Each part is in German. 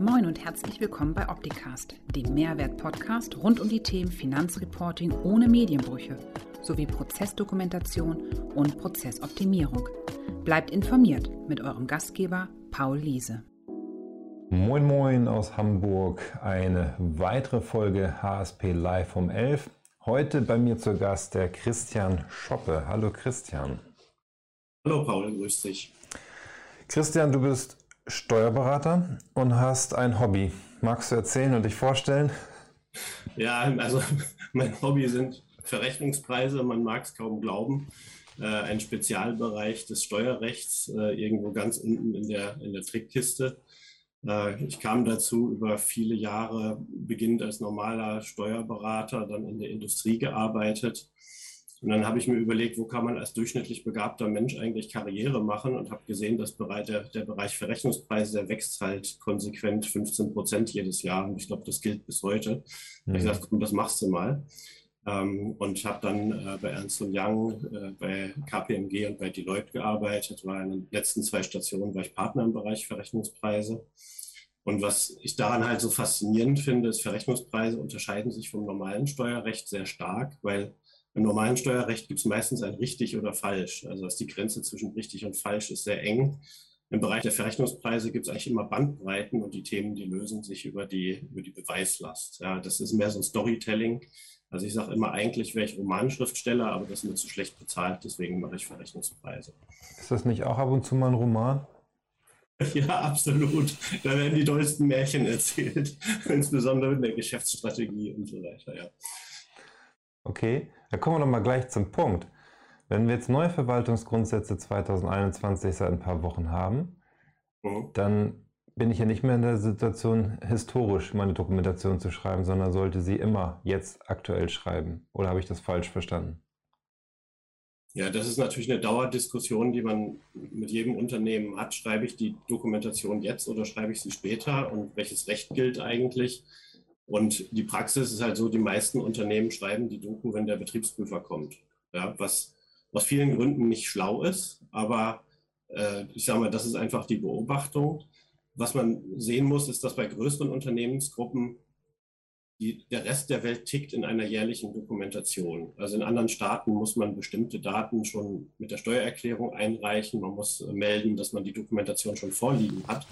Moin und herzlich willkommen bei Opticast, dem Mehrwert-Podcast rund um die Themen Finanzreporting ohne Medienbrüche sowie Prozessdokumentation und Prozessoptimierung. Bleibt informiert mit eurem Gastgeber Paul Liese. Moin Moin aus Hamburg, eine weitere Folge HSP Live um 11. Heute bei mir zu Gast der Christian Schoppe. Hallo Christian. Hallo Paul, grüß dich. Christian, du bist Steuerberater und hast ein Hobby. Magst du erzählen und dich vorstellen? Ja, also mein Hobby sind Verrechnungspreise, man mag es kaum glauben. Äh, ein Spezialbereich des Steuerrechts, äh, irgendwo ganz unten in der, in der Trickkiste. Äh, ich kam dazu über viele Jahre, beginnend als normaler Steuerberater, dann in der Industrie gearbeitet und dann habe ich mir überlegt, wo kann man als durchschnittlich begabter Mensch eigentlich Karriere machen und habe gesehen, dass der, der Bereich Verrechnungspreise, der wächst halt konsequent 15 Prozent jedes Jahr. Und ich glaube, das gilt bis heute. Mhm. Ich gesagt, komm, das machst du mal. Ähm, und habe dann äh, bei Ernst Young, äh, bei KPMG und bei Deloitte gearbeitet. War in den letzten zwei Stationen war ich Partner im Bereich Verrechnungspreise. Und was ich daran halt so faszinierend finde, ist, Verrechnungspreise unterscheiden sich vom normalen Steuerrecht sehr stark, weil im normalen Steuerrecht gibt es meistens ein richtig oder falsch. Also dass die Grenze zwischen richtig und falsch ist sehr eng. Im Bereich der Verrechnungspreise gibt es eigentlich immer Bandbreiten und die Themen, die lösen sich über die, über die Beweislast. Ja, das ist mehr so ein Storytelling. Also ich sage immer, eigentlich wäre ich Romanschriftsteller, aber das ist mir zu schlecht bezahlt, deswegen mache ich Verrechnungspreise. Ist das nicht auch ab und zu mal ein Roman? Ja, absolut. Da werden die tollsten Märchen erzählt, insbesondere in der Geschäftsstrategie und so weiter. Ja. Okay, da kommen wir noch mal gleich zum Punkt. Wenn wir jetzt neue Verwaltungsgrundsätze 2021 seit ein paar Wochen haben, mhm. dann bin ich ja nicht mehr in der Situation, historisch meine Dokumentation zu schreiben, sondern sollte sie immer jetzt aktuell schreiben. Oder habe ich das falsch verstanden? Ja, das ist natürlich eine Dauerdiskussion, die man mit jedem Unternehmen hat. Schreibe ich die Dokumentation jetzt oder schreibe ich sie später? Und welches Recht gilt eigentlich? Und die Praxis ist halt so, die meisten Unternehmen schreiben die Doku, wenn der Betriebsprüfer kommt. Ja, was aus vielen Gründen nicht schlau ist, aber äh, ich sage mal, das ist einfach die Beobachtung. Was man sehen muss, ist, dass bei größeren Unternehmensgruppen die, der Rest der Welt tickt in einer jährlichen Dokumentation. Also in anderen Staaten muss man bestimmte Daten schon mit der Steuererklärung einreichen. Man muss melden, dass man die Dokumentation schon vorliegen hat.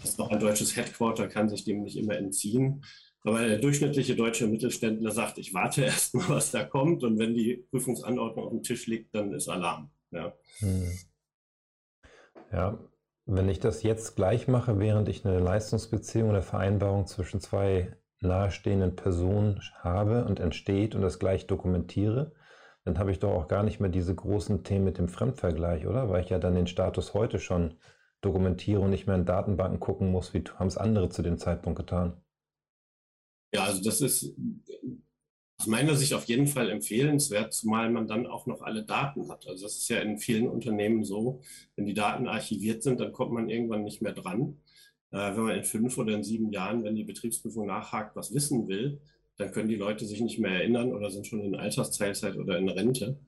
Das ist auch ein deutsches Headquarter kann sich dem nicht immer entziehen. Aber der durchschnittliche deutsche Mittelständler sagt, ich warte erst mal, was da kommt. Und wenn die Prüfungsanordnung auf dem Tisch liegt, dann ist Alarm. Ja. Hm. ja, wenn ich das jetzt gleich mache, während ich eine Leistungsbeziehung oder Vereinbarung zwischen zwei nahestehenden Personen habe und entsteht und das gleich dokumentiere, dann habe ich doch auch gar nicht mehr diese großen Themen mit dem Fremdvergleich, oder? Weil ich ja dann den Status heute schon dokumentiere und nicht mehr in Datenbanken gucken muss, wie haben es andere zu dem Zeitpunkt getan. Ja, also das ist aus meiner Sicht auf jeden Fall empfehlenswert, zumal man dann auch noch alle Daten hat. Also das ist ja in vielen Unternehmen so, wenn die Daten archiviert sind, dann kommt man irgendwann nicht mehr dran. Äh, wenn man in fünf oder in sieben Jahren, wenn die Betriebsprüfung nachhakt, was wissen will, dann können die Leute sich nicht mehr erinnern oder sind schon in Altersteilzeit oder in Rente.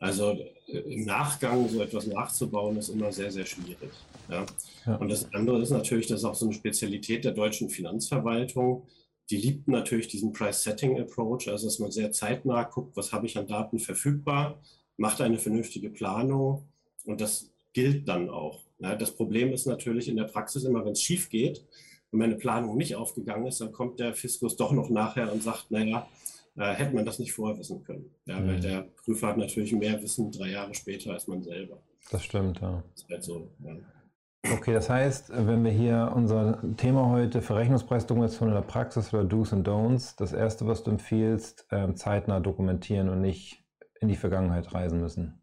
Also äh, im Nachgang so etwas nachzubauen, ist immer sehr, sehr schwierig. Ja. ja. Und das andere ist natürlich, das ist auch so eine Spezialität der deutschen Finanzverwaltung die liebten natürlich diesen Price-Setting-Approach, also dass man sehr zeitnah guckt, was habe ich an Daten verfügbar, macht eine vernünftige Planung und das gilt dann auch. Ja, das Problem ist natürlich in der Praxis immer, wenn es schief geht und meine Planung nicht aufgegangen ist, dann kommt der Fiskus doch noch nachher und sagt, naja, äh, hätte man das nicht vorher wissen können. Ja, mhm. Weil der Prüfer hat natürlich mehr Wissen drei Jahre später als man selber. Das stimmt, ja. Das ist halt so, ja. Okay, das heißt, wenn wir hier unser Thema heute Verrechnungspreisdokumentation in der Praxis oder Do's und Don'ts, das erste, was du empfiehlst, ähm, zeitnah dokumentieren und nicht in die Vergangenheit reisen müssen.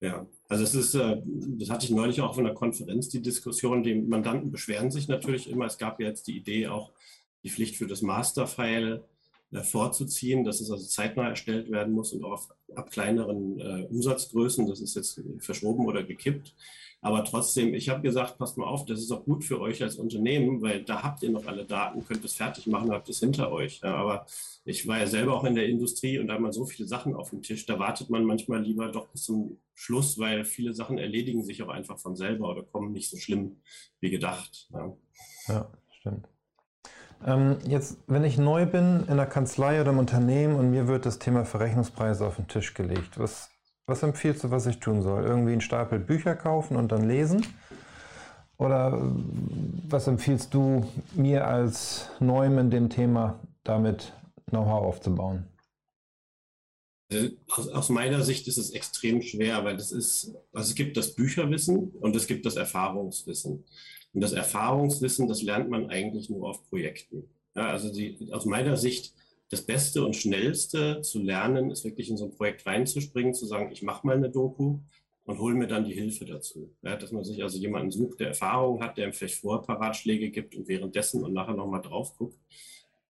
Ja, also es ist, äh, das hatte ich neulich auch von der Konferenz, die Diskussion, die Mandanten beschweren sich natürlich immer. Es gab ja jetzt die Idee auch, die Pflicht für das Masterfile äh, vorzuziehen, dass es also zeitnah erstellt werden muss und auch ab kleineren äh, Umsatzgrößen. Das ist jetzt verschoben oder gekippt. Aber trotzdem, ich habe gesagt, passt mal auf, das ist auch gut für euch als Unternehmen, weil da habt ihr noch alle Daten, könnt es fertig machen, habt es hinter euch. Ja, aber ich war ja selber auch in der Industrie und da hat man so viele Sachen auf dem Tisch, da wartet man manchmal lieber doch bis zum Schluss, weil viele Sachen erledigen sich auch einfach von selber oder kommen nicht so schlimm wie gedacht. Ja, ja stimmt. Ähm, jetzt, wenn ich neu bin in einer Kanzlei oder im Unternehmen und mir wird das Thema Verrechnungspreise auf den Tisch gelegt, was, was empfiehlst du, was ich tun soll? Irgendwie einen Stapel Bücher kaufen und dann lesen? Oder was empfiehlst du mir als Neuem in dem Thema damit Know-how aufzubauen? Also aus, aus, meiner Sicht ist es extrem schwer, weil das ist, also es gibt das Bücherwissen und es gibt das Erfahrungswissen. Und das Erfahrungswissen, das lernt man eigentlich nur auf Projekten. Ja, also die, aus meiner Sicht, das Beste und Schnellste zu lernen, ist wirklich in so ein Projekt reinzuspringen, zu sagen, ich mache mal eine Doku und hole mir dann die Hilfe dazu. Ja, dass man sich also jemanden sucht, der Erfahrung hat, der ihm vielleicht vorher Paratschläge gibt und währenddessen und nachher nochmal drauf guckt.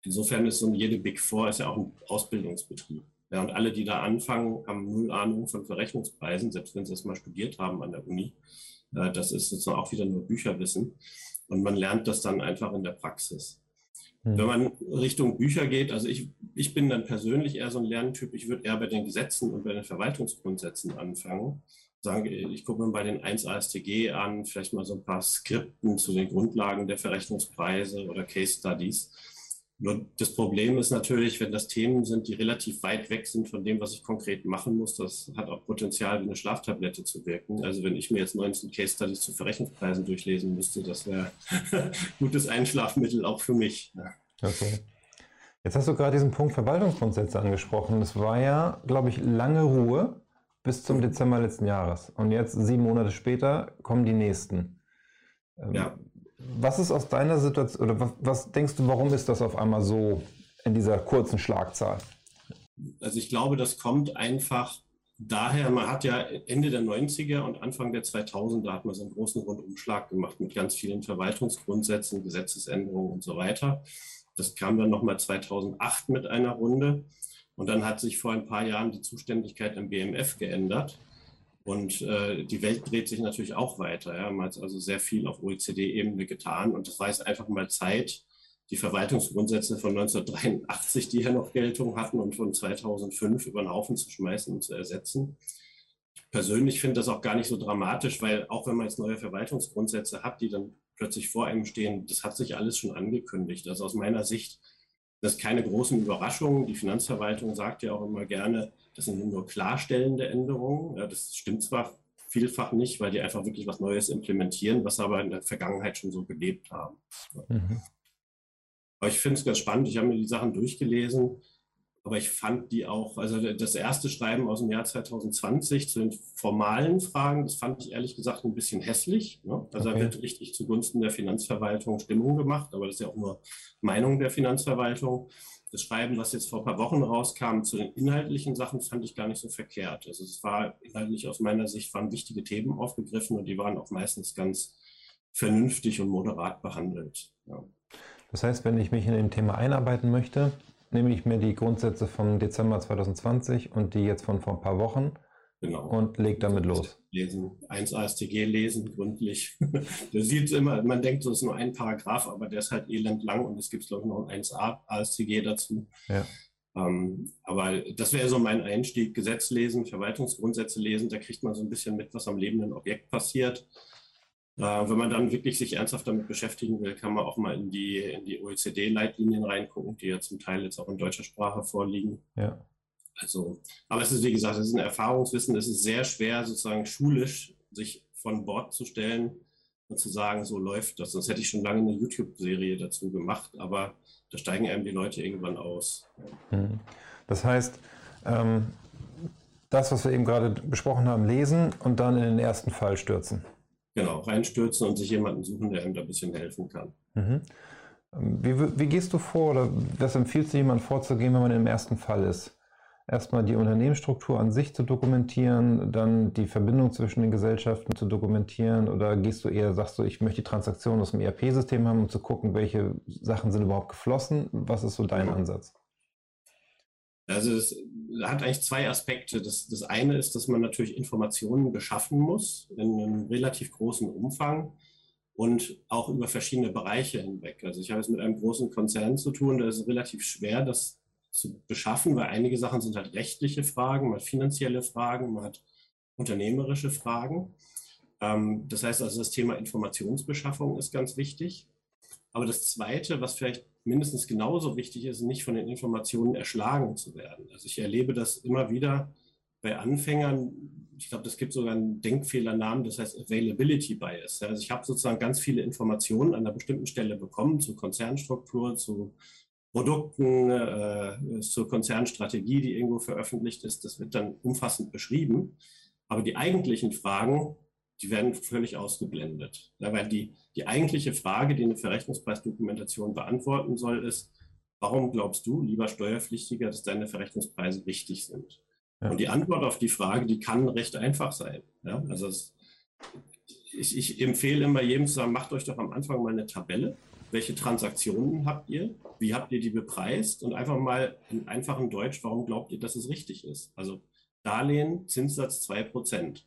Insofern ist so jede Big Four ist ja auch ein Ausbildungsbetrieb. Ja, und alle, die da anfangen, haben null Ahnung von Verrechnungspreisen, selbst wenn sie es mal studiert haben an der Uni. Äh, das ist sozusagen auch wieder nur Bücherwissen. Und man lernt das dann einfach in der Praxis. Wenn man Richtung Bücher geht, also ich, ich bin dann persönlich eher so ein Lerntyp, ich würde eher bei den Gesetzen und bei den Verwaltungsgrundsätzen anfangen. Sagen, ich gucke mir bei den 1 ASTG an, vielleicht mal so ein paar Skripten zu den Grundlagen der Verrechnungspreise oder Case Studies nur das Problem ist natürlich, wenn das Themen sind, die relativ weit weg sind von dem, was ich konkret machen muss, das hat auch Potenzial, wie eine Schlaftablette zu wirken. Also wenn ich mir jetzt 19 Case Studies zu Verrechnungspreisen durchlesen müsste, das wäre gutes Einschlafmittel auch für mich. Okay. Jetzt hast du gerade diesen Punkt Verwaltungsgrundsätze angesprochen. Das war ja, glaube ich, lange Ruhe bis zum Dezember letzten Jahres. Und jetzt, sieben Monate später, kommen die nächsten. Ähm, ja. Was ist aus deiner Situation, oder was, was denkst du, warum ist das auf einmal so in dieser kurzen Schlagzahl? Also ich glaube, das kommt einfach daher, man hat ja Ende der 90er und Anfang der 2000er hat man so einen großen Rundumschlag gemacht mit ganz vielen Verwaltungsgrundsätzen, Gesetzesänderungen und so weiter. Das kam dann nochmal 2008 mit einer Runde. Und dann hat sich vor ein paar Jahren die Zuständigkeit im BMF geändert. Und äh, die Welt dreht sich natürlich auch weiter. Ja. Man hat also sehr viel auf OECD-Ebene getan. Und das war jetzt einfach mal Zeit, die Verwaltungsgrundsätze von 1983, die ja noch Geltung hatten, und von 2005 über den Haufen zu schmeißen und zu ersetzen. Ich persönlich finde das auch gar nicht so dramatisch, weil auch wenn man jetzt neue Verwaltungsgrundsätze hat, die dann plötzlich vor einem stehen, das hat sich alles schon angekündigt. Also aus meiner Sicht, das ist keine großen Überraschungen. Die Finanzverwaltung sagt ja auch immer gerne, das sind nur klarstellende Änderungen. Ja, das stimmt zwar vielfach nicht, weil die einfach wirklich was Neues implementieren, was aber in der Vergangenheit schon so gelebt haben. Mhm. Aber ich finde es ganz spannend. Ich habe mir die Sachen durchgelesen, aber ich fand die auch, also das erste Schreiben aus dem Jahr 2020 zu den formalen Fragen, das fand ich ehrlich gesagt ein bisschen hässlich. Ne? Also okay. da wird richtig zugunsten der Finanzverwaltung Stimmung gemacht, aber das ist ja auch nur Meinung der Finanzverwaltung das Schreiben, was jetzt vor ein paar Wochen rauskam, zu den inhaltlichen Sachen, fand ich gar nicht so verkehrt. Also es war inhaltlich aus meiner Sicht, waren wichtige Themen aufgegriffen und die waren auch meistens ganz vernünftig und moderat behandelt. Ja. Das heißt, wenn ich mich in dem Thema einarbeiten möchte, nehme ich mir die Grundsätze vom Dezember 2020 und die jetzt von vor ein paar Wochen Genau. Und legt damit los. Lesen, 1 ASTG lesen, gründlich. der sieht immer, man denkt, so ist nur ein Paragraph, aber der ist halt elend lang und es gibt, glaube ich, noch ein 1 ASTG dazu. Ja. Ähm, aber das wäre so mein Einstieg. Gesetz lesen, Verwaltungsgrundsätze lesen, da kriegt man so ein bisschen mit, was am lebenden Objekt passiert. Äh, wenn man dann wirklich sich ernsthaft damit beschäftigen will, kann man auch mal in die, in die OECD-Leitlinien reingucken, die ja zum Teil jetzt auch in deutscher Sprache vorliegen. Ja. Also, aber es ist, wie gesagt, es ist ein Erfahrungswissen. Es ist sehr schwer, sozusagen schulisch sich von Bord zu stellen und zu sagen, so läuft das. Sonst hätte ich schon lange eine YouTube-Serie dazu gemacht, aber da steigen einem die Leute irgendwann aus. Mhm. Das heißt, ähm, das, was wir eben gerade besprochen haben, lesen und dann in den ersten Fall stürzen. Genau, reinstürzen und sich jemanden suchen, der einem da ein bisschen helfen kann. Mhm. Wie, wie, gehst du vor oder was empfiehlst du jemandem vorzugehen, wenn man im ersten Fall ist? erstmal die Unternehmensstruktur an sich zu dokumentieren, dann die Verbindung zwischen den Gesellschaften zu dokumentieren oder gehst du eher, sagst du, ich möchte die Transaktion aus dem ERP-System haben, um zu gucken, welche Sachen sind überhaupt geflossen? Was ist so dein Ansatz? Also es hat eigentlich zwei Aspekte. Das, das eine ist, dass man natürlich Informationen beschaffen muss in einem relativ großen Umfang und auch über verschiedene Bereiche hinweg. Also ich habe es mit einem großen Konzern zu tun, da ist es relativ schwer, das zu beschaffen, weil einige Sachen sind halt rechtliche Fragen, man hat finanzielle Fragen, man hat unternehmerische Fragen. Ähm, das heißt also, das Thema Informationsbeschaffung ist ganz wichtig. Aber das Zweite, was vielleicht mindestens genauso wichtig ist, nicht von den Informationen erschlagen zu werden. Also ich erlebe das immer wieder bei Anfängern. Ich glaube, das gibt sogar einen Denkfehlernamen, das heißt Availability Bias. Also ich habe sozusagen ganz viele Informationen an einer bestimmten Stelle bekommen zur Konzernstruktur, zu Produkten, äh, zur Konzernstrategie, die irgendwo veröffentlicht ist. Das wird dann umfassend beschrieben. Aber die eigentlichen Fragen, die werden völlig ausgeblendet. Ja, weil die, die eigentliche Frage, die eine Verrechnungspreisdokumentation beantworten soll, ist, warum glaubst du, lieber Steuerpflichtiger, dass deine Verrechnungspreise richtig sind? Ja. Und die Antwort auf die Frage, die kann recht einfach sein. Ja, also es, ich, ich empfehle immer jedem zu sagen, macht euch doch am Anfang mal eine Tabelle. Welche Transaktionen habt ihr? Wie habt ihr die bepreist? Und einfach mal in einfachem Deutsch, warum glaubt ihr, dass es richtig ist? Also Darlehen, Zinssatz 2%.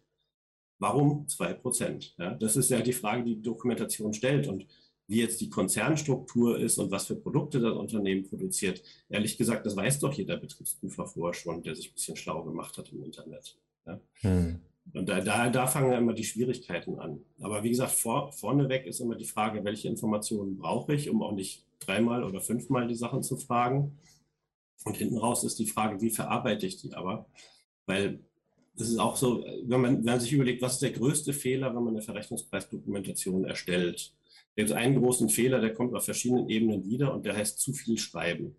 Warum 2%? Ja, das ist ja die Frage, die die Dokumentation stellt. Und wie jetzt die Konzernstruktur ist und was für Produkte das Unternehmen produziert, ehrlich gesagt, das weiß doch jeder Betriebsprüfer vorher schon, der sich ein bisschen schlau gemacht hat im Internet. Ja. Hm. Und da, da, da, fangen ja immer die Schwierigkeiten an. Aber wie gesagt, vor, vorneweg ist immer die Frage, welche Informationen brauche ich, um auch nicht dreimal oder fünfmal die Sachen zu fragen. Und hinten raus ist die Frage, wie verarbeite ich die aber? Weil das ist auch so, wenn man, wenn man sich überlegt, was ist der größte Fehler, wenn man eine Verrechnungspreisdokumentation erstellt? Da gibt einen großen Fehler, der kommt auf verschiedenen Ebenen wieder und der heißt zu viel schreiben.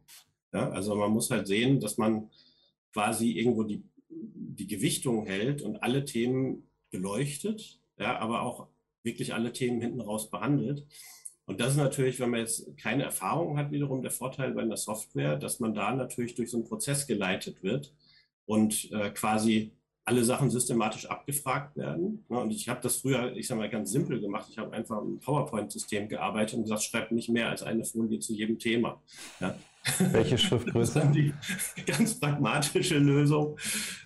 Ja, also man muss halt sehen, dass man quasi irgendwo die, die Gewichtung hält und alle Themen beleuchtet, ja, aber auch wirklich alle Themen hinten raus behandelt. Und das ist natürlich, wenn man jetzt keine Erfahrung hat, wiederum der Vorteil bei einer Software, dass man da natürlich durch so einen Prozess geleitet wird und äh, quasi alle Sachen systematisch abgefragt werden. Und ich habe das früher, ich sage mal, ganz simpel gemacht. Ich habe einfach im PowerPoint-System gearbeitet und gesagt, schreibt nicht mehr als eine Folie zu jedem Thema. Ja. Welche Schriftgröße? Das ist die ganz pragmatische Lösung.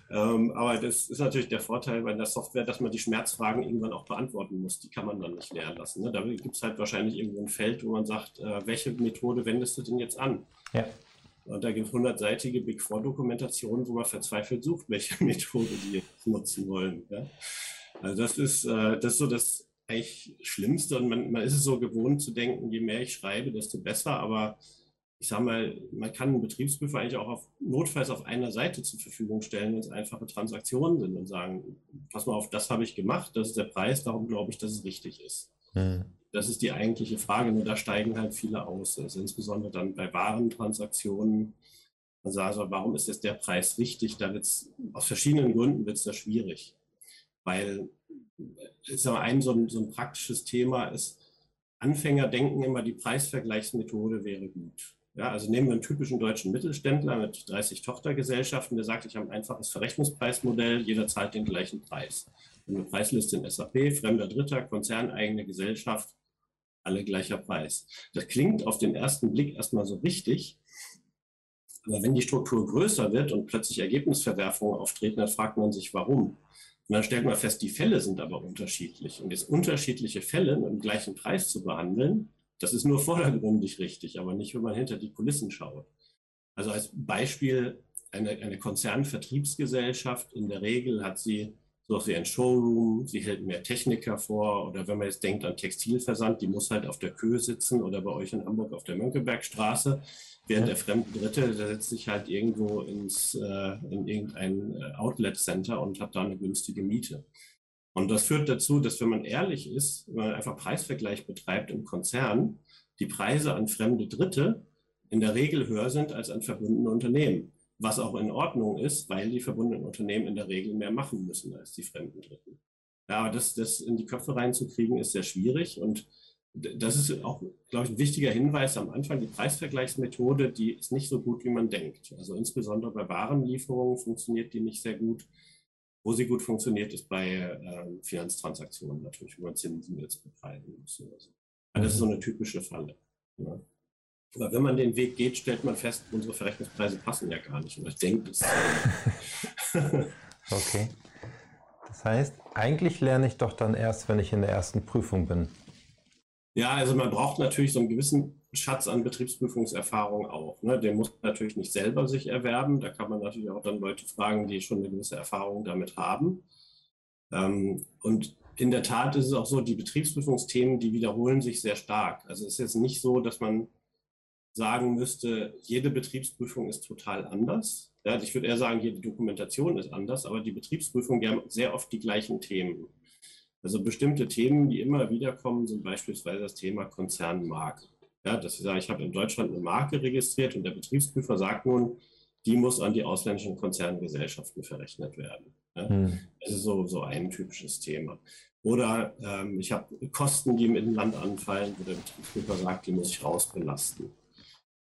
Ähm, aber das ist natürlich der Vorteil bei der Software, dass man die Schmerzfragen irgendwann auch beantworten muss. Die kann man dann nicht leer lassen. Ne? Da gibt es halt wahrscheinlich irgendwo ein Feld, wo man sagt, äh, welche Methode wendest du denn jetzt an? Ja. Und da gibt es hundertseitige Big Four-Dokumentationen, wo man verzweifelt sucht, welche Methode die nutzen wollen. Ja? Also das ist, äh, das ist so das eigentlich Schlimmste. Und man, man ist es so gewohnt zu denken, je mehr ich schreibe, desto besser. Aber ich sage mal, man kann einen Betriebsprüfer eigentlich auch auf, notfalls auf einer Seite zur Verfügung stellen, wenn es einfache Transaktionen sind und sagen, pass mal auf, das habe ich gemacht, das ist der Preis, darum glaube ich, dass es richtig ist. Mhm. Das ist die eigentliche Frage, nur da steigen halt viele aus. Also insbesondere dann bei Warentransaktionen. Man sagt also, warum ist jetzt der Preis richtig? Da wird's, aus verschiedenen Gründen wird es da schwierig. Weil ist aber ein so, ein so ein praktisches Thema ist, Anfänger denken immer, die Preisvergleichsmethode wäre gut. Ja, also nehmen wir einen typischen deutschen Mittelständler mit 30 Tochtergesellschaften, der sagt, ich habe ein einfaches Verrechnungspreismodell, jeder zahlt den gleichen Preis. Eine Preisliste in SAP, fremder Dritter, konzerneigene Gesellschaft, alle gleicher Preis. Das klingt auf den ersten Blick erstmal so richtig. Aber wenn die Struktur größer wird und plötzlich Ergebnisverwerfungen auftreten, dann fragt man sich, warum. Und dann stellt man fest, die Fälle sind aber unterschiedlich. Und jetzt unterschiedliche Fälle mit dem gleichen Preis zu behandeln, das ist nur vordergründig richtig, aber nicht, wenn man hinter die Kulissen schaut. Also als Beispiel eine, eine Konzernvertriebsgesellschaft, in der Regel hat sie so wie ein Showroom, sie hält mehr Techniker vor oder wenn man jetzt denkt an Textilversand, die muss halt auf der Köhe sitzen oder bei euch in Hamburg auf der Mönckebergstraße, während ja. der fremde Dritte, der setzt sich halt irgendwo ins, äh, in irgendein äh, Outlet-Center und hat da eine günstige Miete. Und das führt dazu, dass wenn man ehrlich ist, wenn man einfach Preisvergleich betreibt im Konzern, die Preise an fremde Dritte in der Regel höher sind als an verbundene Unternehmen was auch in Ordnung ist, weil die verbundenen Unternehmen in der Regel mehr machen müssen als die fremden Dritten. Ja, aber das, das in die Köpfe reinzukriegen, ist sehr schwierig und das ist auch, glaube ich, ein wichtiger Hinweis am Anfang. Die Preisvergleichsmethode, die ist nicht so gut, wie man denkt. Also insbesondere bei Warenlieferungen funktioniert die nicht sehr gut. Wo sie gut funktioniert, ist bei äh, Finanztransaktionen natürlich, wo man Zinsen jetzt bepreisen muss. Oder so. Aber das ist so eine typische Falle. Ja. Aber wenn man den Weg geht, stellt man fest, unsere Verrechnungspreise passen ja gar nicht. Und ich denke, das. okay. Das heißt, eigentlich lerne ich doch dann erst, wenn ich in der ersten Prüfung bin. Ja, also man braucht natürlich so einen gewissen Schatz an Betriebsprüfungserfahrung auch. Ne? Den muss man natürlich nicht selber sich erwerben. Da kann man natürlich auch dann Leute fragen, die schon eine gewisse Erfahrung damit haben. Ähm, und in der Tat ist es auch so, die Betriebsprüfungsthemen, die wiederholen sich sehr stark. Also es ist jetzt nicht so, dass man sagen müsste, jede Betriebsprüfung ist total anders. Ja, ich würde eher sagen, jede Dokumentation ist anders, aber die Betriebsprüfung, die haben sehr oft die gleichen Themen. Also bestimmte Themen, die immer wieder kommen, sind beispielsweise das Thema Konzernmarke. Ja, dass ich sage, ich habe in Deutschland eine Marke registriert und der Betriebsprüfer sagt nun, die muss an die ausländischen Konzerngesellschaften verrechnet werden. Ja? Hm. Das ist so, so ein typisches Thema. Oder ähm, ich habe Kosten, die im Land anfallen, wo der Betriebsprüfer sagt, die muss ich rausbelasten.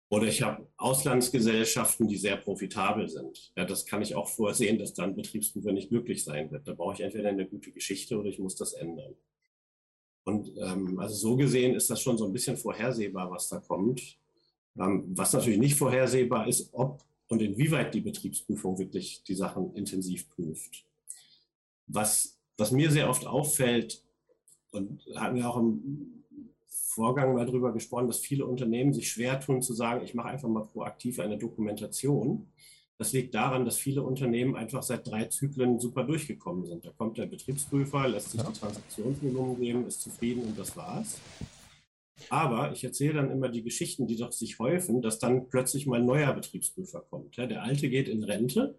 Oder ich habe Auslandsgesellschaften, die sehr profitabel sind. Ja, das kann ich auch vorsehen, dass dann Betriebsprüfer nicht glücklich sein wird. Da brauche ich entweder eine gute Geschichte oder ich muss das ändern. Und ähm, also so gesehen ist das schon so ein bisschen vorhersehbar, was da kommt. Ähm, was natürlich nicht vorhersehbar ist, ob und inwieweit die Betriebsprüfung wirklich die Sachen intensiv prüft. Was, was mir sehr oft auffällt, und hatten wir auch im Vorgang mal darüber gesprochen, dass viele Unternehmen sich schwer tun zu sagen, ich mache einfach mal proaktiv eine Dokumentation. Das liegt daran, dass viele Unternehmen einfach seit drei Zyklen super durchgekommen sind. Da kommt der Betriebsprüfer, lässt sich ja. die Transaktionsvolumen geben, ist zufrieden und das war's. Aber ich erzähle dann immer die Geschichten, die doch sich häufen, dass dann plötzlich mal ein neuer Betriebsprüfer kommt. Der alte geht in Rente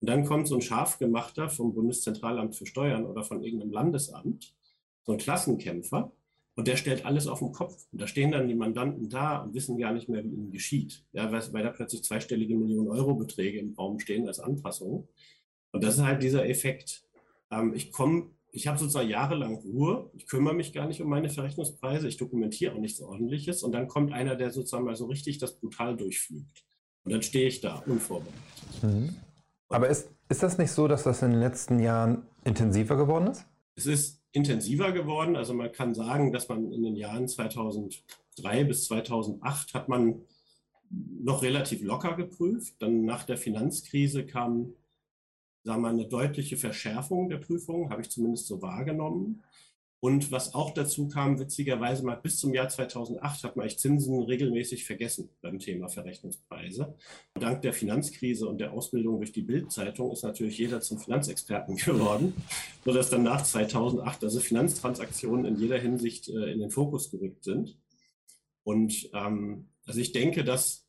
und dann kommt so ein Scharfgemachter vom Bundeszentralamt für Steuern oder von irgendeinem Landesamt, so ein Klassenkämpfer, und der stellt alles auf den Kopf. Und da stehen dann die Mandanten da und wissen gar nicht mehr, wie ihnen geschieht. Ja, weil, da plötzlich zweistellige Millionen Euro Beträge im Raum stehen als Anpassung. Und das ist halt dieser Effekt. Ähm, ich komme, ich habe sozusagen jahrelang Ruhe. Ich kümmere mich gar nicht um meine Verrechnungspreise. Ich dokumentiere auch nichts Ordentliches. Und dann kommt einer, der sozusagen mal so richtig das brutal durchflügt. Und dann stehe ich da, unvorbereitet. Mhm. Aber ist, ist das nicht so, dass das in den letzten Jahren intensiver geworden ist? Es ist intensiver geworden. Also man kann sagen, dass man in den Jahren 2003 bis 2008 hat man noch relativ locker geprüft. Dann nach der Finanzkrise kam sagen wir, eine deutliche Verschärfung der Prüfungen, habe ich zumindest so wahrgenommen. Und was auch dazu kam, witzigerweise mal bis zum Jahr 2008 hat man eigentlich Zinsen regelmäßig vergessen beim Thema Verrechnungspreise. Dank der Finanzkrise und der Ausbildung durch die Bildzeitung ist natürlich jeder zum Finanzexperten geworden, sodass dann nach 2008 also Finanztransaktionen in jeder Hinsicht äh, in den Fokus gerückt sind. Und ähm, also ich denke, dass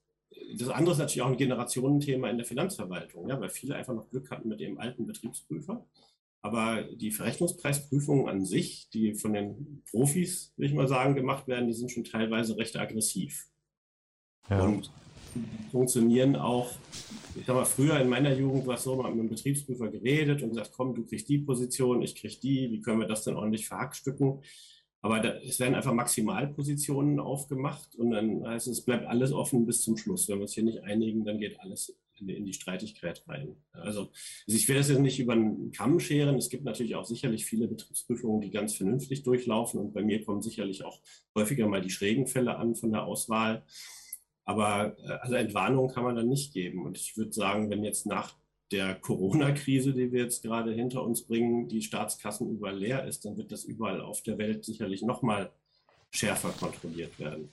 das andere ist natürlich auch ein Generationenthema in der Finanzverwaltung, ja, weil viele einfach noch Glück hatten mit dem alten Betriebsprüfer. Aber die Verrechnungspreisprüfungen an sich, die von den Profis, will ich mal sagen, gemacht werden, die sind schon teilweise recht aggressiv. Ja. Und funktionieren auch, ich sag mal, früher in meiner Jugend war es so, man hat mit dem Betriebsprüfer geredet und gesagt, komm, du kriegst die Position, ich krieg die, wie können wir das denn ordentlich verhackstücken? Aber da, es werden einfach Maximalpositionen aufgemacht und dann heißt es, es bleibt alles offen bis zum Schluss. Wenn wir uns hier nicht einigen, dann geht alles in die, in die Streitigkeit rein. Also, also ich will das jetzt nicht über einen Kamm scheren. Es gibt natürlich auch sicherlich viele Betriebsprüfungen, die ganz vernünftig durchlaufen. Und bei mir kommen sicherlich auch häufiger mal die schrägen Fälle an von der Auswahl. Aber äh, also Entwarnung kann man dann nicht geben. Und ich würde sagen, wenn jetzt nach der Corona-Krise, die wir jetzt gerade hinter uns bringen, die Staatskassen überall leer ist, dann wird das überall auf der Welt sicherlich noch mal schärfer kontrolliert werden.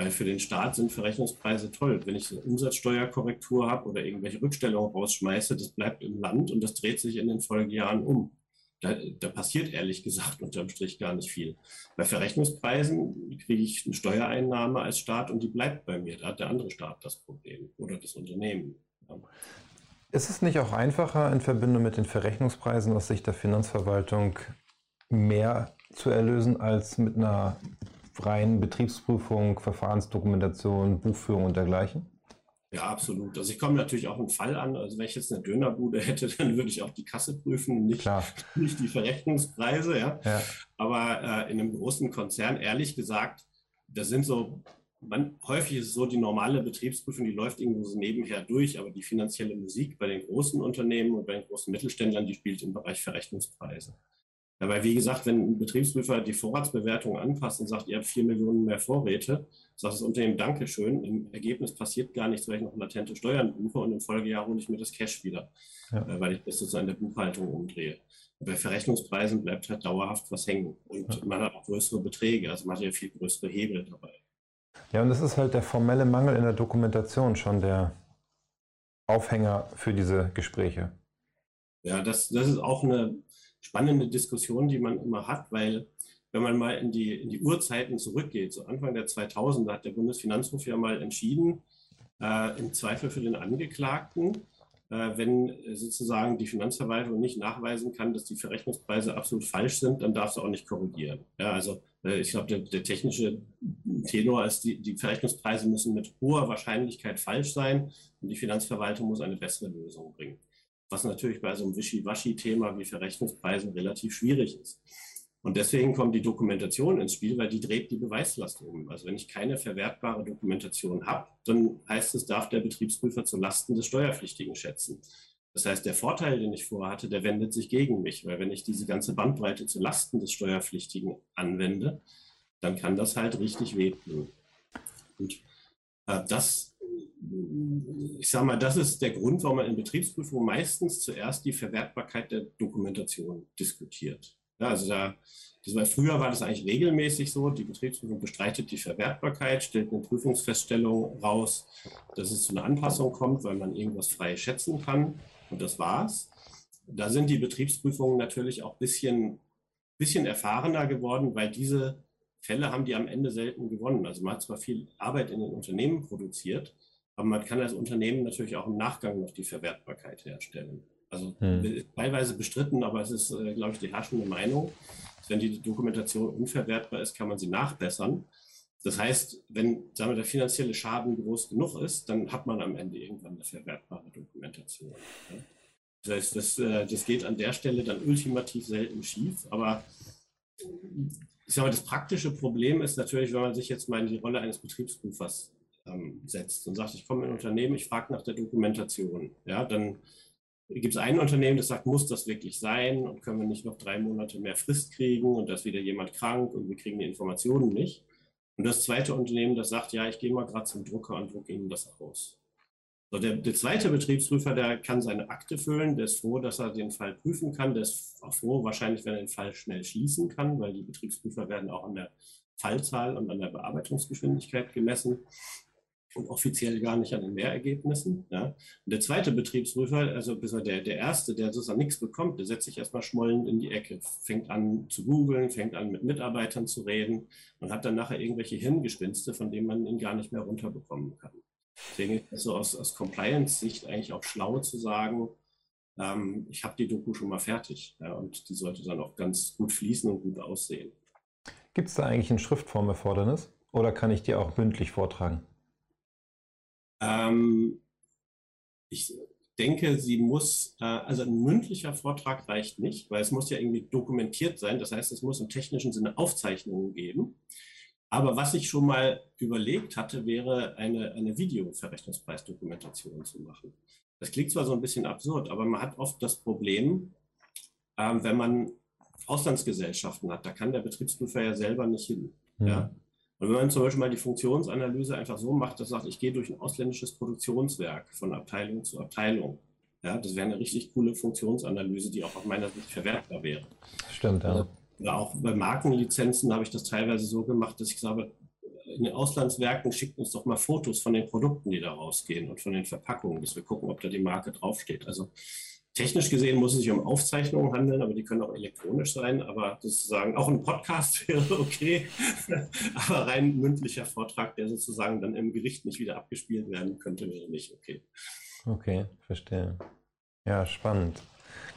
Weil für den Staat sind Verrechnungspreise toll. Wenn ich eine Umsatzsteuerkorrektur habe oder irgendwelche Rückstellungen rausschmeiße, das bleibt im Land und das dreht sich in den Folgejahren um. Da, da, passiert ehrlich gesagt unterm Strich gar nicht viel. Bei Verrechnungspreisen kriege ich eine Steuereinnahme als Staat und die bleibt bei mir. Da hat der andere Staat das Problem oder das Unternehmen. Ja. Ist es nicht auch einfacher, in Verbindung mit den Verrechnungspreisen aus Sicht der Finanzverwaltung mehr zu erlösen als mit einer rein Betriebsprüfung, Verfahrensdokumentation, Buchführung und dergleichen? Ja, absolut. Also ich komme natürlich auch einen Fall an. Also wenn ich jetzt eine Dönerbude hätte, dann würde ich auch die Kasse prüfen, nicht, nicht die Verrechnungspreise. Ja. ja. Aber äh, in einem großen Konzern, ehrlich gesagt, das sind so, man, häufig ist es so, die normale Betriebsprüfung, die läuft irgendwo so nebenher durch, aber die finanzielle Musik bei den großen Unternehmen und bei den großen Mittelständlern, die spielt im Bereich Verrechnungspreise. Ja, weil wie gesagt, wenn ein Betriebsprüfer die Vorratsbewertung anpasst und sagt, ihr habt vier Millionen mehr Vorräte, sagt das Unternehmen Dankeschön. Im Ergebnis passiert gar nichts, weil ich noch latente Steuern buche und im Folgejahr hole ich mir das Cash wieder, ja. Äh, weil ich das sozusagen in der Buchhaltung umdrehe. Bei Verrechnungspreisen bleibt halt dauerhaft was hängen und ja. man hat auch größere Beträge, also man hat ja viel größere Hebel dabei. Ja, und das ist halt der formelle Mangel in der Dokumentation schon der Aufhänger für diese Gespräche. Ja, das, das ist auch eine spannende Diskussion, die man immer hat, weil wenn man mal in die, in die Urzeiten zurückgeht, so Anfang der 2000er hat der Bundesfinanzhof ja mal entschieden, äh, im Zweifel für den Angeklagten, äh, wenn sozusagen die Finanzverwaltung nicht nachweisen kann, dass die Verrechnungspreise absolut falsch sind, dann darf sie auch nicht korrigieren. Ja, also äh, ich glaube, der, der, technische Tenor ist, die, die Verrechnungspreise müssen mit hoher Wahrscheinlichkeit falsch sein und die Finanzverwaltung muss eine bessere Lösung bringen. Was natürlich bei so einem Wischiwaschi-Thema wie Verrechnungspreisen relativ schwierig ist. Und deswegen kommt die Dokumentation ins Spiel, weil die dreht die Beweislast um. Also wenn ich keine verwertbare Dokumentation habe, dann heißt es, darf der Betriebsprüfer zu Lasten des Steuerpflichtigen schätzen. Das heißt, der Vorteil, den ich vorhatte, der wendet sich gegen mich, weil wenn ich diese ganze Bandbreite zu Lasten des Steuerpflichtigen anwende, dann kann das halt richtig wehtun. Und äh, das, ich sage mal, das ist der Grund, warum man in Betriebsprüfungen meistens zuerst die Verwertbarkeit der Dokumentation diskutiert. Ja, also da, war, früher war das eigentlich regelmäßig so, die Betriebsprüfung bestreitet die Verwertbarkeit, stellt eine Prüfungsfeststellung raus, dass es zu einer Anpassung kommt, weil man irgendwas frei schätzen kann und das war's. Da sind die Betriebsprüfungen natürlich auch ein bisschen, bisschen erfahrener geworden, weil diese Fälle haben die am Ende selten gewonnen. Also man hat zwar viel Arbeit in den Unternehmen produziert, aber man kann als Unternehmen natürlich auch im Nachgang noch die Verwertbarkeit herstellen. Also hm. teilweise bestritten, aber es ist, äh, glaube ich, die herrschende Meinung. Wenn die Dokumentation unverwertbar ist, kann man sie nachbessern. Das heißt, wenn wir, der finanzielle Schaden groß genug ist, dann hat man am Ende irgendwann eine verwertbare Dokumentation. Ja? Das heißt, das, äh, das geht an der Stelle dann ultimativ selten schief. Aber ich sage mal, das praktische Problem ist natürlich, wenn man sich jetzt mal in die Rolle eines Betriebsprüfers ähm, setzt und sagt, ich komme in ein Unternehmen, ich frage nach der Dokumentation. Ja, dann gibt es ein Unternehmen, das sagt, muss das wirklich sein und können wir nicht noch drei Monate mehr Frist kriegen und da ist wieder jemand krank und wir kriegen die Informationen nicht. Und das zweite Unternehmen, das sagt, ja, ich gehe mal gerade zum Drucker und drucke Ihnen das aus. So, der, der, zweite Betriebsprüfer, der kann seine Akte füllen, der ist froh, dass er den Fall prüfen kann, der ist auch froh, wahrscheinlich, wenn er den Fall schnell schließen kann, weil die Betriebsprüfer werden auch an der Fallzahl und an der Bearbeitungsgeschwindigkeit gemessen und offiziell gar nicht an den Mehrergebnissen. Ja. Und der zweite Betriebsprüfer, also der, der erste, der sozusagen nichts bekommt, der setzt sich erstmal schmollend in die Ecke, fängt an zu googeln, fängt an mit Mitarbeitern zu reden und hat dann nachher irgendwelche Hirngespinste, von denen man ihn gar nicht mehr runterbekommen kann. Deswegen ist es so aus, aus Compliance-Sicht eigentlich auch schlau zu sagen, ähm, ich habe die Doku schon mal fertig ja, und die sollte dann auch ganz gut fließen und gut aussehen. Gibt es da eigentlich ein Schriftformerfordernis oder kann ich die auch mündlich vortragen? Ähm, ich denke, sie muss, äh, also ein mündlicher Vortrag reicht nicht, weil es muss ja irgendwie dokumentiert sein. Das heißt, es muss im technischen Sinne Aufzeichnungen geben. Aber was ich schon mal überlegt hatte, wäre eine, eine Videoverrechnungspreisdokumentation zu machen. Das klingt zwar so ein bisschen absurd, aber man hat oft das Problem, ähm, wenn man Auslandsgesellschaften hat, da kann der Betriebsprüfer ja selber nicht hin. Mhm. Ja? Und wenn man zum Beispiel mal die Funktionsanalyse einfach so macht, dass sagt, ich gehe durch ein ausländisches Produktionswerk von Abteilung zu Abteilung. Ja, das wäre eine richtig coole Funktionsanalyse, die auch aus meiner Sicht verwertbar wäre. Stimmt, ja. Oder auch bei Markenlizenzen habe ich das teilweise so gemacht, dass ich sage, in den Auslandswerken schickt uns doch mal Fotos von den Produkten, die da rausgehen und von den Verpackungen, dass wir gucken, ob da die Marke draufsteht. Also Technisch gesehen muss es sich um Aufzeichnungen handeln, aber die können auch elektronisch sein. Aber sozusagen auch ein Podcast wäre okay. aber rein mündlicher Vortrag, der sozusagen dann im Gericht nicht wieder abgespielt werden könnte, wäre nicht okay. Okay, verstehe. Ja, spannend.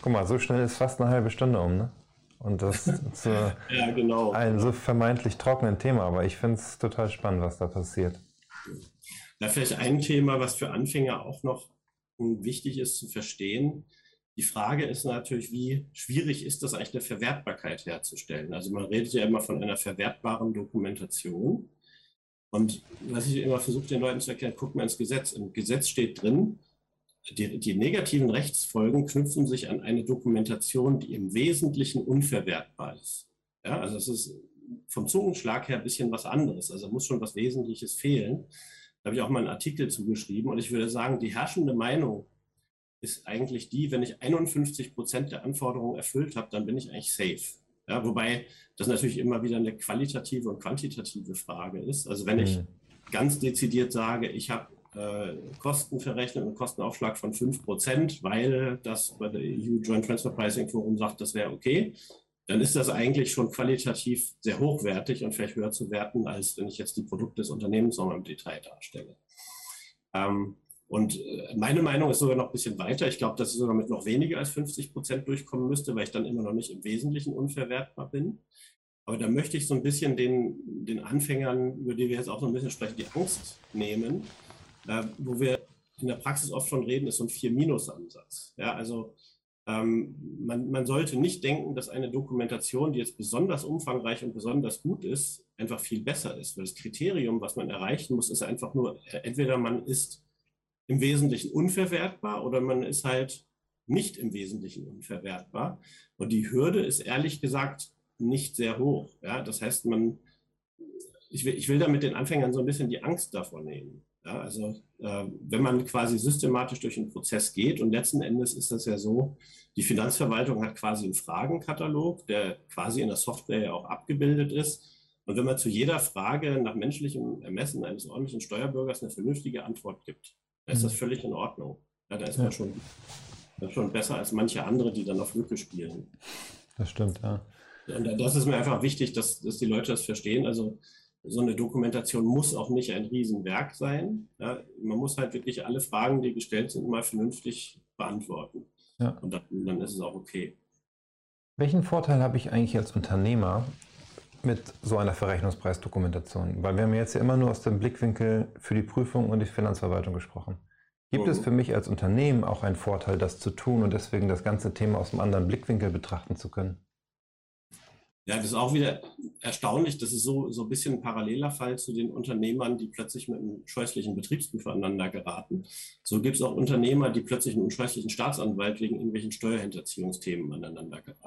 Guck mal, so schnell ist fast eine halbe Stunde um, ne? Und das zu ja, genau. einem so vermeintlich trockenen Thema, aber ich finde es total spannend, was da passiert. Da vielleicht ein Thema, was für Anfänger auch noch wichtig ist zu verstehen. Die Frage ist natürlich, wie schwierig ist das eigentlich, eine Verwertbarkeit herzustellen? Also man redet ja immer von einer verwertbaren Dokumentation. Und was ich immer versuche, den Leuten zu erklären, guckt mal ins Gesetz. Im Gesetz steht drin, die, die, negativen Rechtsfolgen knüpfen sich an eine Dokumentation, die im Wesentlichen unverwertbar ist. Ja, also es ist vom Zungenschlag her ein bisschen was anderes. Also muss schon was Wesentliches fehlen. Da habe ich auch mal einen Artikel zugeschrieben. Und ich würde sagen, die herrschende Meinung ist eigentlich die, wenn ich 51 Prozent der Anforderungen erfüllt habe, dann bin ich eigentlich safe. Ja, wobei das natürlich immer wieder eine qualitative und quantitative Frage ist. Also wenn ich mhm. ganz dezidiert sage, ich habe äh, Kosten verrechnet, einen Kostenaufschlag von 5%, weil das bei der EU Joint Transfer Pricing Forum sagt, das wäre okay, dann ist das eigentlich schon qualitativ sehr hochwertig und vielleicht höher zu werten, als wenn ich jetzt die Produkte des Unternehmens nochmal im Detail darstelle. Ähm, und äh, meine Meinung ist sogar noch ein bisschen weiter. Ich glaube, dass ich sogar mit noch weniger als 50 Prozent durchkommen müsste, weil ich dann immer noch nicht im Wesentlichen unverwertbar bin. Aber da möchte ich so ein bisschen den, den Anfängern, über die wir jetzt auch so ein bisschen sprechen, die Angst nehmen, äh, wo wir in der Praxis oft von reden, ist so ein Vier-Minus-Ansatz. Ja, also ähm, man, man sollte nicht denken, dass eine Dokumentation, die jetzt besonders umfangreich und besonders gut ist, einfach viel besser ist. Weil das Kriterium, was man erreichen muss, ist einfach nur, äh, entweder man ist im Wesentlichen unverwertbar oder man ist halt nicht im Wesentlichen unverwertbar. Und die Hürde ist ehrlich gesagt nicht sehr hoch. Ja? Das heißt, man, ich will, ich will damit den Anfängern so ein bisschen die Angst davor nehmen. Ja? Also äh, wenn man quasi systematisch durch den Prozess geht und letzten Endes ist das ja so, die Finanzverwaltung hat quasi einen Fragenkatalog, der quasi in der Software ja auch abgebildet ist. Und wenn man zu jeder Frage nach menschlichem Ermessen eines ordentlichen Steuerbürgers eine vernünftige Antwort gibt, dann ist das mhm. völlig in Ordnung. Ja, da ist man schon, schon besser als manche andere, die dann auf Lücke spielen. Das stimmt, ja. Und das ist mir einfach wichtig, dass, dass die Leute das verstehen. Also so eine Dokumentation muss auch nicht ein Riesenwerk sein. Ja, man muss halt wirklich alle Fragen, die gestellt sind, mal vernünftig beantworten. Ja. Und dann, dann ist es auch okay. Welchen Vorteil habe ich eigentlich als Unternehmer mit so einer Verrechnungspreisdokumentation? Weil wir haben jetzt ja immer nur aus dem Blickwinkel für die Prüfung und die Finanzverwaltung gesprochen. Gibt mhm. es für mich als Unternehmen auch einen Vorteil, das zu tun und deswegen das ganze Thema aus einem anderen Blickwinkel betrachten zu können? Ja, das ist auch wieder erstaunlich. Das ist so, so ein bisschen ein paralleler Fall zu den Unternehmern, die plötzlich mit einem scheußlichen Betriebsprüfer aneinander geraten. So gibt es auch Unternehmer, die plötzlich mit einem scheußlichen Staatsanwalt wegen irgendwelchen Steuerhinterziehungsthemen aneinander geraten.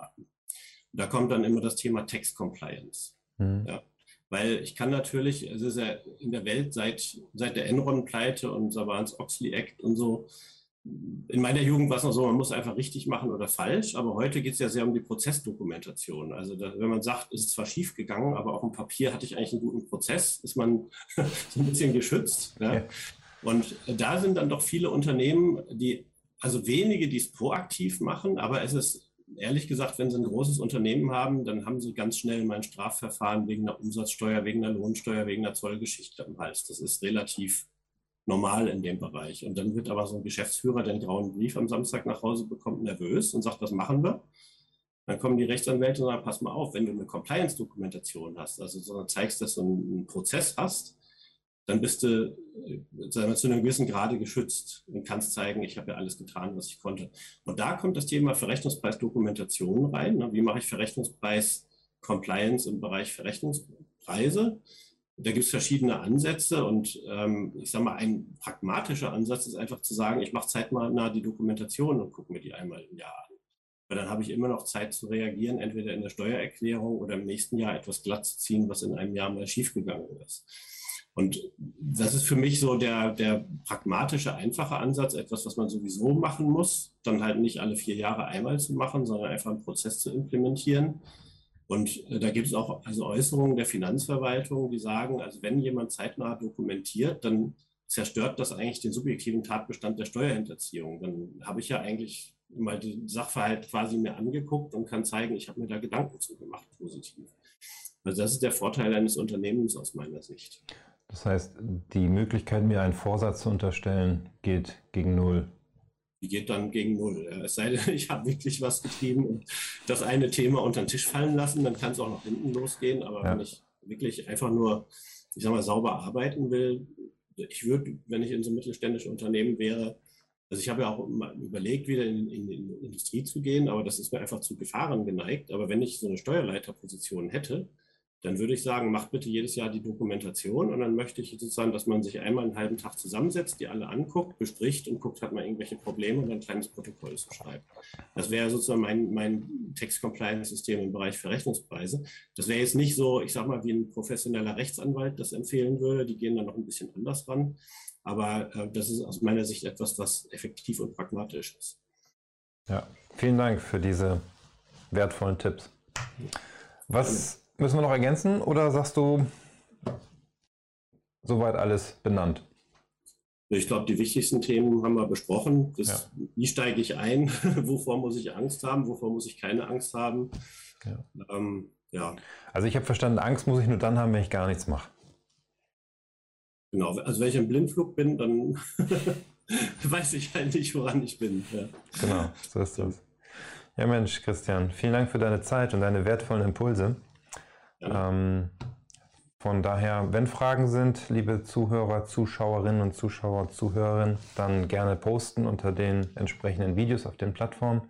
Da kommt dann immer das Thema Tax Compliance. Mhm. Ja. Weil ich kann natürlich, es ist ja in der Welt seit, seit der Enron-Pleite und Savans-Oxley Act und so, in meiner Jugend war es noch so, man muss einfach richtig machen oder falsch, aber heute geht es ja sehr um die Prozessdokumentation. Also da, wenn man sagt, es ist zwar schief gegangen, aber auf dem Papier hatte ich eigentlich einen guten Prozess, ist man so ein bisschen geschützt. Ja? Ja. Und da sind dann doch viele Unternehmen, die, also wenige, die es proaktiv machen, aber es ist ehrlich gesagt, wenn sie ein großes Unternehmen haben, dann haben sie ganz schnell mein Strafverfahren wegen einer Umsatzsteuer, wegen einer Lohnsteuer, wegen einer Zollgeschichte im Hals. Das ist relativ normal in dem Bereich. Und dann wird aber so ein Geschäftsführer, der einen grauen Brief am Samstag nach Hause bekommt, nervös und sagt, was machen wir? Dann kommen die Rechtsanwälte und sagen, pass mal auf, wenn du eine Compliance-Dokumentation hast, also so zeigst, dass du einen Prozess hast, dann bist du sagen wir, zu einem gewissen Grade geschützt und kannst zeigen, ich habe ja alles getan, was ich konnte. Und da kommt das Thema Verrechnungspreis-Dokumentation rein. Ne? Wie mache ich Verrechnungspreis-Compliance im Bereich Verrechnungspreise? Da gibt es verschiedene Ansätze und ähm, ich sage mal, ein pragmatischer Ansatz ist einfach zu sagen, ich mache zeitnah die Dokumentation und gucke mir die einmal im Jahr an. Weil dann habe ich immer noch Zeit zu reagieren, entweder in der Steuererklärung oder im nächsten Jahr etwas glatt zu ziehen, was in einem Jahr mal schiefgegangen ist. Und das ist für mich so der, der pragmatische, einfache Ansatz, etwas, was man sowieso machen muss, dann halt nicht alle vier Jahre einmal zu machen, sondern einfach einen Prozess zu implementieren und äh, da gibt es auch also Äußerungen der Finanzverwaltung, die sagen, also wenn jemand zeitnah dokumentiert, dann zerstört das eigentlich den subjektiven Tatbestand der Steuerhinterziehung. Dann habe ich ja eigentlich mal den Sachverhalt quasi mir angeguckt und kann zeigen, ich habe mir da Gedanken zu gemacht, positiv. Also das ist der Vorteil eines Unternehmens aus meiner Sicht. Das heißt, die Möglichkeit, mir einen Vorsatz zu unterstellen, geht gegen Null die geht dann gegen Null. Es sei denn, ich habe wirklich was getrieben und das eine Thema unter den Tisch fallen lassen, dann kann es auch nach hinten losgehen. Aber ja. wenn ich wirklich einfach nur, ich sag mal, sauber arbeiten will, ich würde, wenn ich in so einem mittelständischen Unternehmen wäre, also ich habe ja auch überlegt, wieder in, in, in, die Industrie zu gehen, aber das ist mir einfach zu Gefahren geneigt. Aber wenn ich so eine Steuerleiterposition hätte, dann würde ich sagen, macht bitte jedes Jahr die Dokumentation und dann möchte ich sozusagen, dass man sich einmal einen halben Tag zusammensetzt, die alle anguckt, bespricht und guckt, hat man irgendwelche Probleme und ein kleines Protokoll zu schreiben. Das wäre sozusagen mein, mein Text-Compliance-System im Bereich Verrechnungspreise. Das wäre jetzt nicht so, ich sage mal, wie ein professioneller Rechtsanwalt das empfehlen würde. Die gehen dann noch ein bisschen anders ran. Aber äh, das ist aus meiner Sicht etwas, was effektiv und pragmatisch ist. Ja, vielen Dank für diese wertvollen Tipps. Was Müssen wir noch ergänzen oder sagst du soweit alles benannt? Ich glaube, die wichtigsten Themen haben wir besprochen. Das, ja. Wie steige ich ein? wovor muss ich Angst haben? Wovor muss ich keine Angst haben? Ja. Ähm, ja. Also ich habe verstanden, Angst muss ich nur dann haben, wenn ich gar nichts mache. Genau, also wenn ich im Blindflug bin, dann weiß ich halt nicht, woran ich bin. Ja. Genau, so ist das. Ja Mensch, Christian, vielen Dank für deine Zeit und deine wertvollen Impulse. Ähm, von daher, wenn Fragen sind, liebe Zuhörer, Zuschauerinnen und Zuschauer, Zuhörerinnen, dann gerne posten unter den entsprechenden Videos auf den Plattformen.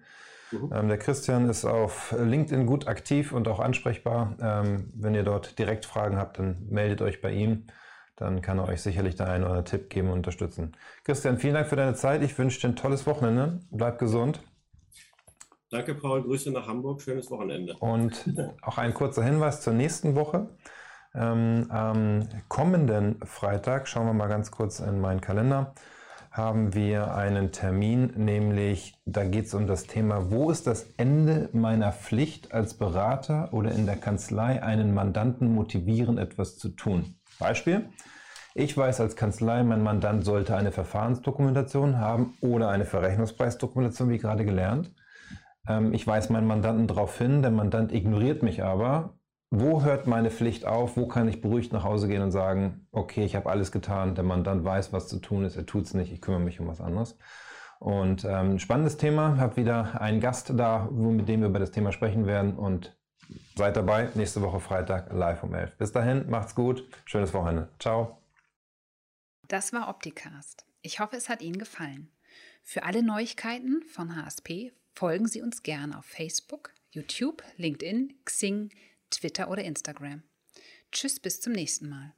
Mhm. Ähm, der Christian ist auf LinkedIn gut aktiv und auch ansprechbar. Ähm, wenn ihr dort direkt Fragen habt, dann meldet euch bei ihm. Dann kann er euch sicherlich da einen oder anderen Tipp geben und unterstützen. Christian, vielen Dank für deine Zeit. Ich wünsche dir ein tolles Wochenende. Bleib gesund. Danke, Paul. Grüße nach Hamburg. Schönes Wochenende. Und auch ein kurzer Hinweis zur nächsten Woche. Ähm, am kommenden Freitag, schauen wir mal ganz kurz in meinen Kalender, haben wir einen Termin, nämlich da geht es um das Thema, wo ist das Ende meiner Pflicht als Berater oder in der Kanzlei einen Mandanten motivieren, etwas zu tun. Beispiel. Ich weiß als Kanzlei, mein Mandant sollte eine Verfahrensdokumentation haben oder eine Verrechnungspreisdokumentation, wie gerade gelernt. Ähm, ich weise meinen Mandanten darauf hin, der Mandant ignoriert mich aber wo hört meine Pflicht auf? Wo kann ich beruhigt nach Hause gehen und sagen, okay, ich habe alles getan, der Mandant weiß, was zu tun ist, er tut es nicht, ich kümmere mich um was anderes. Und ähm, spannendes Thema, habe wieder einen Gast da, mit dem wir über das Thema sprechen werden und seid dabei, nächste Woche Freitag live um 11. Bis dahin, macht's gut, schönes Wochenende. Ciao. Das war Opticast. Ich hoffe, es hat Ihnen gefallen. Für alle Neuigkeiten von HSP folgen Sie uns gerne auf Facebook, YouTube, LinkedIn, Xing, Twitter oder Instagram. Tschüss, bis zum nächsten Mal.